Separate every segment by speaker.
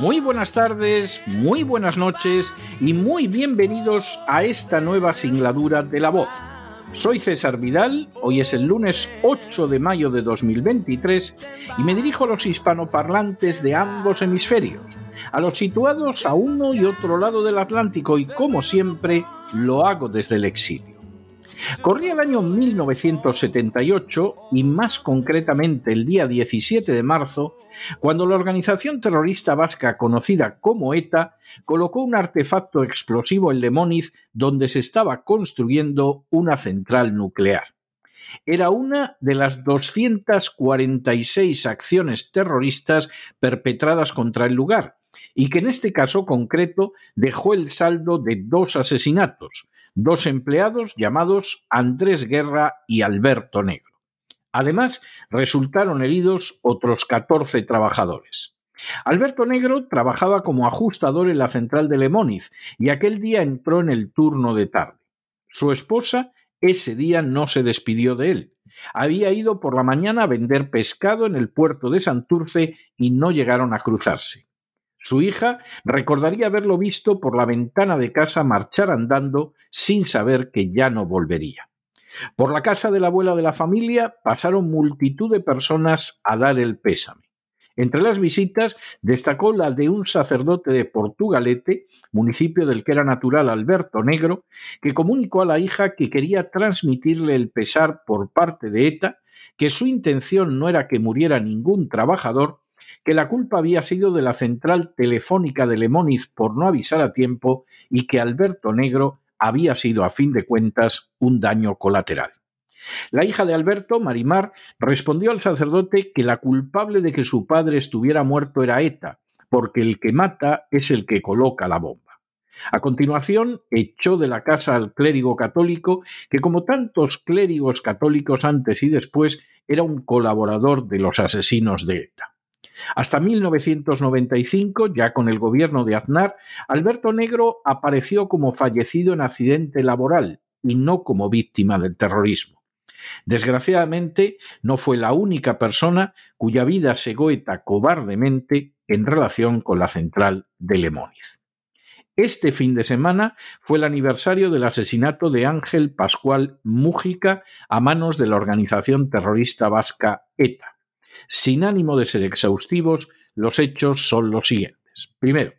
Speaker 1: muy buenas tardes, muy buenas noches y muy bienvenidos a esta nueva singladura de La Voz. Soy César Vidal, hoy es el lunes 8 de mayo de 2023 y me dirijo a los hispanoparlantes de ambos hemisferios, a los situados a uno y otro lado del Atlántico y como siempre lo hago desde el exilio. Corría el año 1978 y más concretamente el día 17 de marzo, cuando la organización terrorista vasca conocida como ETA colocó un artefacto explosivo en Lemóniz donde se estaba construyendo una central nuclear. Era una de las 246 acciones terroristas perpetradas contra el lugar, y que en este caso concreto dejó el saldo de dos asesinatos, dos empleados llamados Andrés Guerra y Alberto Negro. Además, resultaron heridos otros 14 trabajadores. Alberto Negro trabajaba como ajustador en la central de Lemóniz y aquel día entró en el turno de tarde. Su esposa ese día no se despidió de él. Había ido por la mañana a vender pescado en el puerto de Santurce y no llegaron a cruzarse. Su hija recordaría haberlo visto por la ventana de casa marchar andando sin saber que ya no volvería. Por la casa de la abuela de la familia pasaron multitud de personas a dar el pésame. Entre las visitas destacó la de un sacerdote de Portugalete, municipio del que era natural Alberto Negro, que comunicó a la hija que quería transmitirle el pesar por parte de ETA, que su intención no era que muriera ningún trabajador, que la culpa había sido de la central telefónica de Lemóniz por no avisar a tiempo y que Alberto Negro había sido a fin de cuentas un daño colateral. La hija de Alberto, Marimar, respondió al sacerdote que la culpable de que su padre estuviera muerto era ETA, porque el que mata es el que coloca la bomba. A continuación, echó de la casa al clérigo católico, que como tantos clérigos católicos antes y después, era un colaborador de los asesinos de ETA. Hasta 1995, ya con el gobierno de Aznar, Alberto Negro apareció como fallecido en accidente laboral y no como víctima del terrorismo. Desgraciadamente, no fue la única persona cuya vida se goeta cobardemente en relación con la central de Lemóniz. Este fin de semana fue el aniversario del asesinato de Ángel Pascual Mújica a manos de la organización terrorista vasca ETA. Sin ánimo de ser exhaustivos, los hechos son los siguientes. Primero,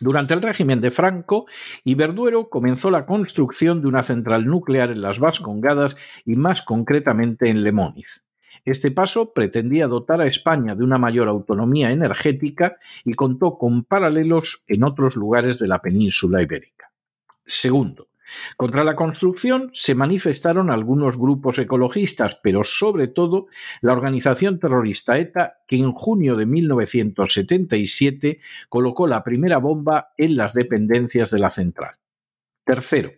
Speaker 1: durante el régimen de Franco, Iberduero comenzó la construcción de una central nuclear en las Vascongadas y más concretamente en Lemóniz. Este paso pretendía dotar a España de una mayor autonomía energética y contó con paralelos en otros lugares de la península ibérica. Segundo, contra la construcción se manifestaron algunos grupos ecologistas, pero sobre todo la organización terrorista ETA, que en junio de 1977 colocó la primera bomba en las dependencias de la central. Tercero,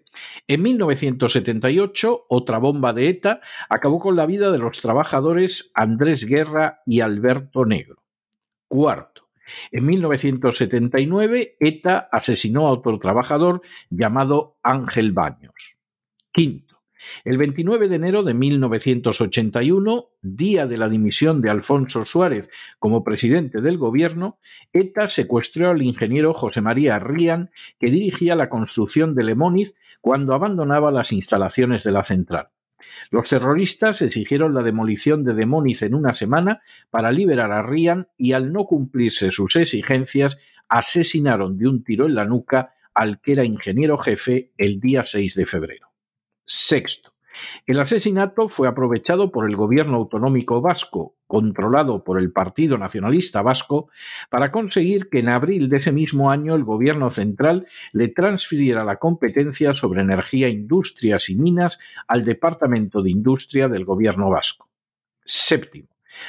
Speaker 1: en 1978, otra bomba de ETA acabó con la vida de los trabajadores Andrés Guerra y Alberto Negro. Cuarto, en 1979, ETA asesinó a otro trabajador llamado Ángel Baños. Quinto, el 29 de enero de 1981, día de la dimisión de Alfonso Suárez como presidente del gobierno, ETA secuestró al ingeniero José María Rían, que dirigía la construcción de Lemóniz cuando abandonaba las instalaciones de la central. Los terroristas exigieron la demolición de Demóniz en una semana para liberar a Rian y al no cumplirse sus exigencias asesinaron de un tiro en la nuca al que era ingeniero jefe el día 6 de febrero. Sexto. El asesinato fue aprovechado por el gobierno autonómico vasco, controlado por el Partido Nacionalista Vasco, para conseguir que en abril de ese mismo año el gobierno central le transfiriera la competencia sobre energía, industrias y minas al Departamento de Industria del gobierno vasco. Séptimo.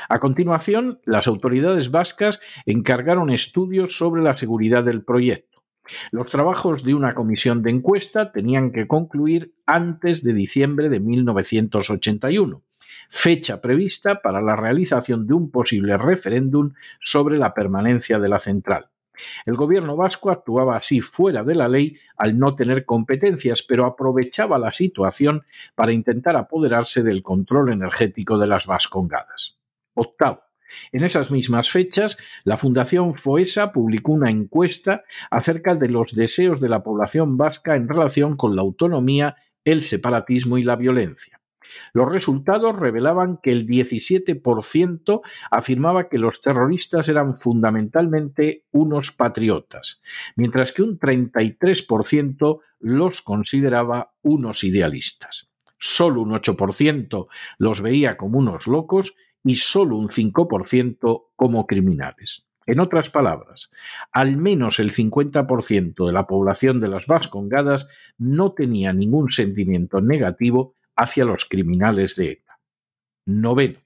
Speaker 1: A continuación, las autoridades vascas encargaron estudios sobre la seguridad del proyecto. Los trabajos de una comisión de encuesta tenían que concluir antes de diciembre de 1981, fecha prevista para la realización de un posible referéndum sobre la permanencia de la central. El gobierno vasco actuaba así fuera de la ley al no tener competencias, pero aprovechaba la situación para intentar apoderarse del control energético de las Vascongadas. Octavo. En esas mismas fechas, la Fundación FOESA publicó una encuesta acerca de los deseos de la población vasca en relación con la autonomía, el separatismo y la violencia. Los resultados revelaban que el 17% afirmaba que los terroristas eran fundamentalmente unos patriotas, mientras que un 33% los consideraba unos idealistas. Solo un 8% los veía como unos locos y solo un 5% como criminales. En otras palabras, al menos el 50% de la población de las Vascongadas no tenía ningún sentimiento negativo hacia los criminales de ETA. Noveno.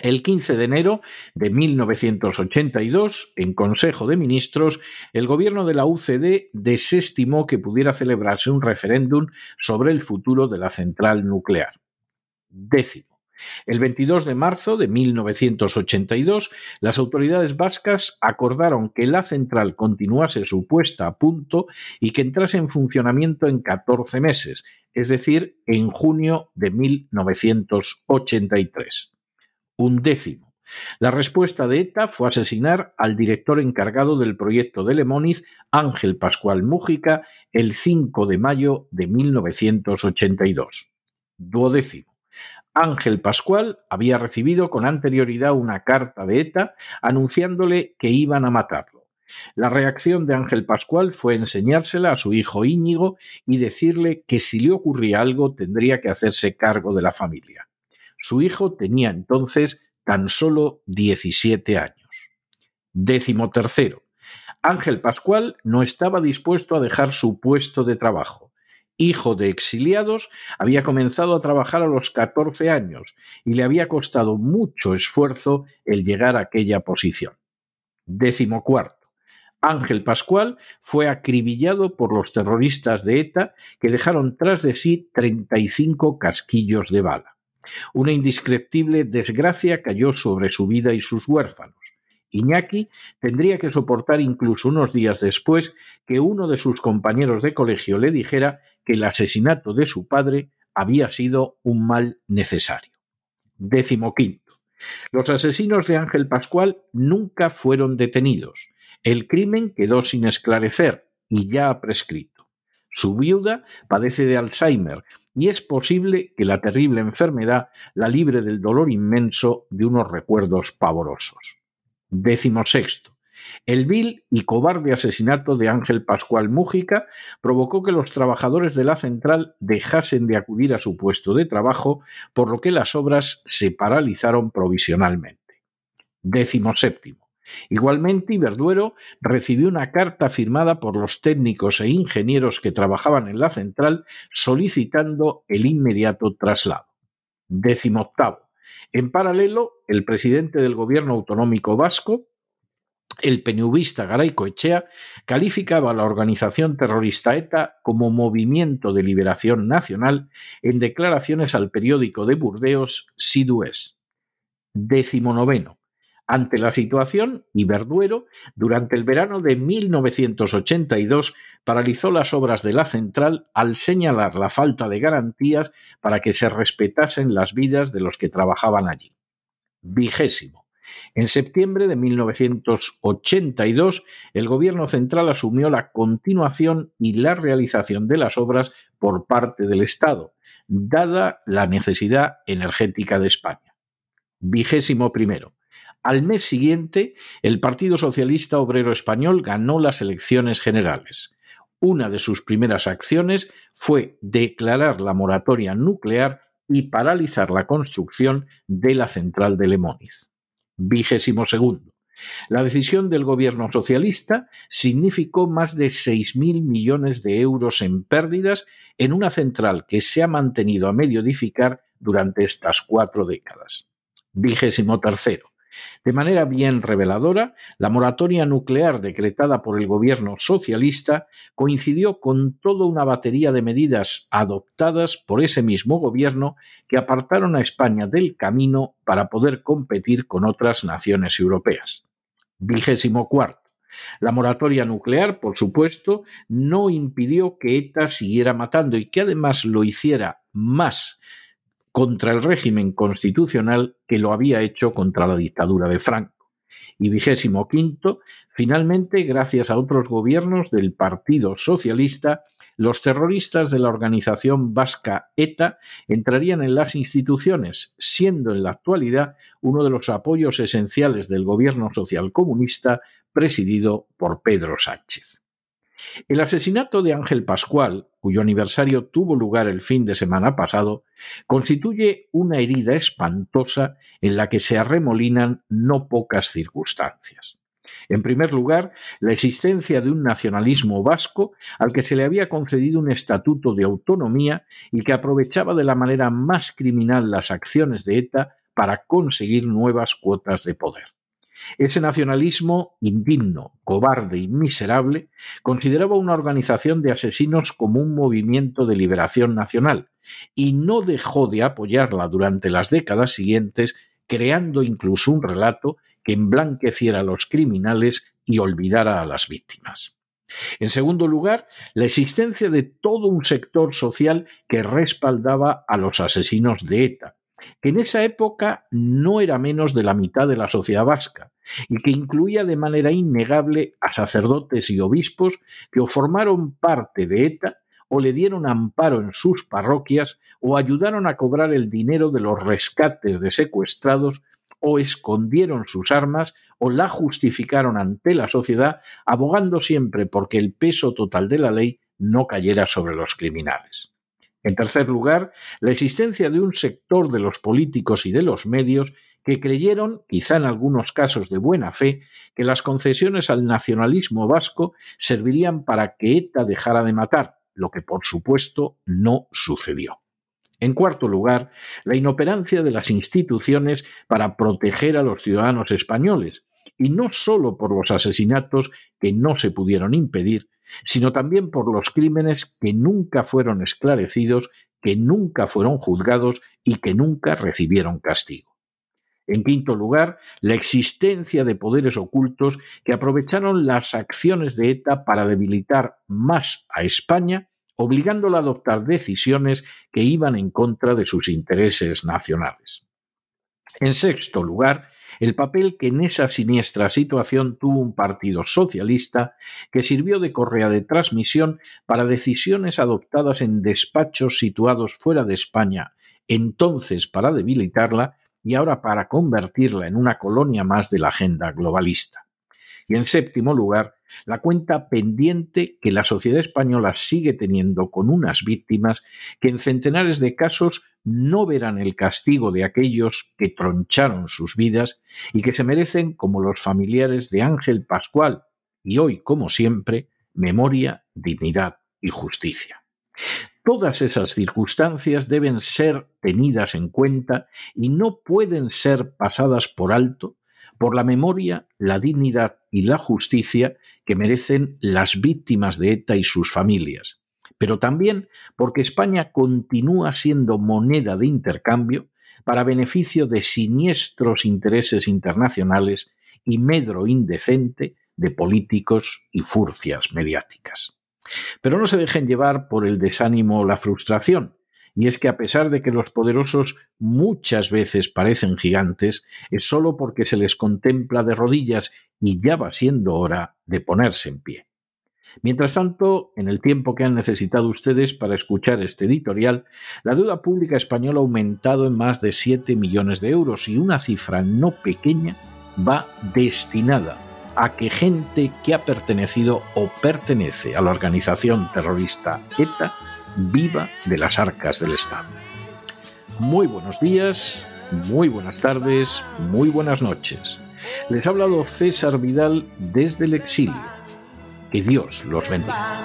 Speaker 1: El 15 de enero de 1982, en Consejo de Ministros, el gobierno de la UCD desestimó que pudiera celebrarse un referéndum sobre el futuro de la central nuclear. Décimo. El 22 de marzo de 1982, las autoridades vascas acordaron que la central continuase su puesta a punto y que entrase en funcionamiento en 14 meses, es decir, en junio de 1983. Un décimo. La respuesta de ETA fue asesinar al director encargado del proyecto de Lemoniz, Ángel Pascual Mújica, el 5 de mayo de 1982. Duodécimo. Ángel Pascual había recibido con anterioridad una carta de ETA anunciándole que iban a matarlo. La reacción de Ángel Pascual fue enseñársela a su hijo Íñigo y decirle que si le ocurría algo tendría que hacerse cargo de la familia. Su hijo tenía entonces tan solo 17 años. Décimo tercero. Ángel Pascual no estaba dispuesto a dejar su puesto de trabajo hijo de exiliados, había comenzado a trabajar a los 14 años y le había costado mucho esfuerzo el llegar a aquella posición. Décimo cuarto. Ángel Pascual fue acribillado por los terroristas de ETA que dejaron tras de sí 35 casquillos de bala. Una indescriptible desgracia cayó sobre su vida y sus huérfanos. Iñaki tendría que soportar incluso unos días después que uno de sus compañeros de colegio le dijera que el asesinato de su padre había sido un mal necesario. Décimo quinto. Los asesinos de Ángel Pascual nunca fueron detenidos. El crimen quedó sin esclarecer y ya prescrito. Su viuda padece de Alzheimer y es posible que la terrible enfermedad la libre del dolor inmenso de unos recuerdos pavorosos. Décimo sexto. El vil y cobarde asesinato de Ángel Pascual Mújica provocó que los trabajadores de la central dejasen de acudir a su puesto de trabajo, por lo que las obras se paralizaron provisionalmente. Décimo séptimo. Igualmente, Iberduero recibió una carta firmada por los técnicos e ingenieros que trabajaban en la central solicitando el inmediato traslado. Décimo octavo. En paralelo, el presidente del gobierno autonómico vasco, el penubista Garay Coechea, calificaba a la organización terrorista ETA como movimiento de liberación nacional en declaraciones al periódico de Burdeos Sidués. Décimo noveno. Ante la situación, Iberduero, durante el verano de 1982, paralizó las obras de la central al señalar la falta de garantías para que se respetasen las vidas de los que trabajaban allí. Vigésimo. En septiembre de 1982, el Gobierno central asumió la continuación y la realización de las obras por parte del Estado, dada la necesidad energética de España. Vigésimo primero. Al mes siguiente, el Partido Socialista Obrero Español ganó las elecciones generales. Una de sus primeras acciones fue declarar la moratoria nuclear y paralizar la construcción de la central de Lemóniz. Vigésimo segundo. La decisión del gobierno socialista significó más de 6.000 millones de euros en pérdidas en una central que se ha mantenido a medio edificar durante estas cuatro décadas. Vigésimo tercero. De manera bien reveladora, la moratoria nuclear decretada por el gobierno socialista coincidió con toda una batería de medidas adoptadas por ese mismo gobierno que apartaron a España del camino para poder competir con otras naciones europeas. Vigésimo cuarto. La moratoria nuclear, por supuesto, no impidió que ETA siguiera matando y que además lo hiciera más contra el régimen constitucional que lo había hecho contra la dictadura de Franco. Y vigésimo quinto, finalmente, gracias a otros gobiernos del Partido Socialista, los terroristas de la organización vasca ETA entrarían en las instituciones, siendo en la actualidad uno de los apoyos esenciales del gobierno social comunista presidido por Pedro Sánchez. El asesinato de Ángel Pascual, cuyo aniversario tuvo lugar el fin de semana pasado, constituye una herida espantosa en la que se arremolinan no pocas circunstancias. En primer lugar, la existencia de un nacionalismo vasco al que se le había concedido un estatuto de autonomía y que aprovechaba de la manera más criminal las acciones de ETA para conseguir nuevas cuotas de poder. Ese nacionalismo indigno, cobarde y miserable consideraba una organización de asesinos como un movimiento de liberación nacional y no dejó de apoyarla durante las décadas siguientes, creando incluso un relato que emblanqueciera a los criminales y olvidara a las víctimas. En segundo lugar, la existencia de todo un sector social que respaldaba a los asesinos de ETA, que en esa época no era menos de la mitad de la sociedad vasca y que incluía de manera innegable a sacerdotes y obispos que o formaron parte de ETA o le dieron amparo en sus parroquias o ayudaron a cobrar el dinero de los rescates de secuestrados o escondieron sus armas o la justificaron ante la sociedad, abogando siempre porque el peso total de la ley no cayera sobre los criminales. En tercer lugar, la existencia de un sector de los políticos y de los medios que creyeron, quizá en algunos casos de buena fe, que las concesiones al nacionalismo vasco servirían para que ETA dejara de matar, lo que por supuesto no sucedió. En cuarto lugar, la inoperancia de las instituciones para proteger a los ciudadanos españoles, y no solo por los asesinatos que no se pudieron impedir, sino también por los crímenes que nunca fueron esclarecidos, que nunca fueron juzgados y que nunca recibieron castigo. En quinto lugar, la existencia de poderes ocultos que aprovecharon las acciones de ETA para debilitar más a España, obligándola a adoptar decisiones que iban en contra de sus intereses nacionales. En sexto lugar, el papel que en esa siniestra situación tuvo un partido socialista que sirvió de correa de transmisión para decisiones adoptadas en despachos situados fuera de España, entonces para debilitarla y ahora para convertirla en una colonia más de la agenda globalista. Y en séptimo lugar, la cuenta pendiente que la sociedad española sigue teniendo con unas víctimas que en centenares de casos no verán el castigo de aquellos que troncharon sus vidas y que se merecen, como los familiares de Ángel Pascual, y hoy, como siempre, memoria, dignidad y justicia. Todas esas circunstancias deben ser tenidas en cuenta y no pueden ser pasadas por alto por la memoria, la dignidad y la justicia que merecen las víctimas de ETA y sus familias, pero también porque España continúa siendo moneda de intercambio para beneficio de siniestros intereses internacionales y medro indecente de políticos y furcias mediáticas. Pero no se dejen llevar por el desánimo o la frustración, y es que a pesar de que los poderosos muchas veces parecen gigantes, es solo porque se les contempla de rodillas y ya va siendo hora de ponerse en pie. Mientras tanto, en el tiempo que han necesitado ustedes para escuchar este editorial, la deuda pública española ha aumentado en más de 7 millones de euros y una cifra no pequeña va destinada a que gente que ha pertenecido o pertenece a la organización terrorista ETA viva de las arcas del Estado. Muy buenos días, muy buenas tardes, muy buenas noches. Les ha hablado César Vidal desde el exilio. Que Dios los bendiga.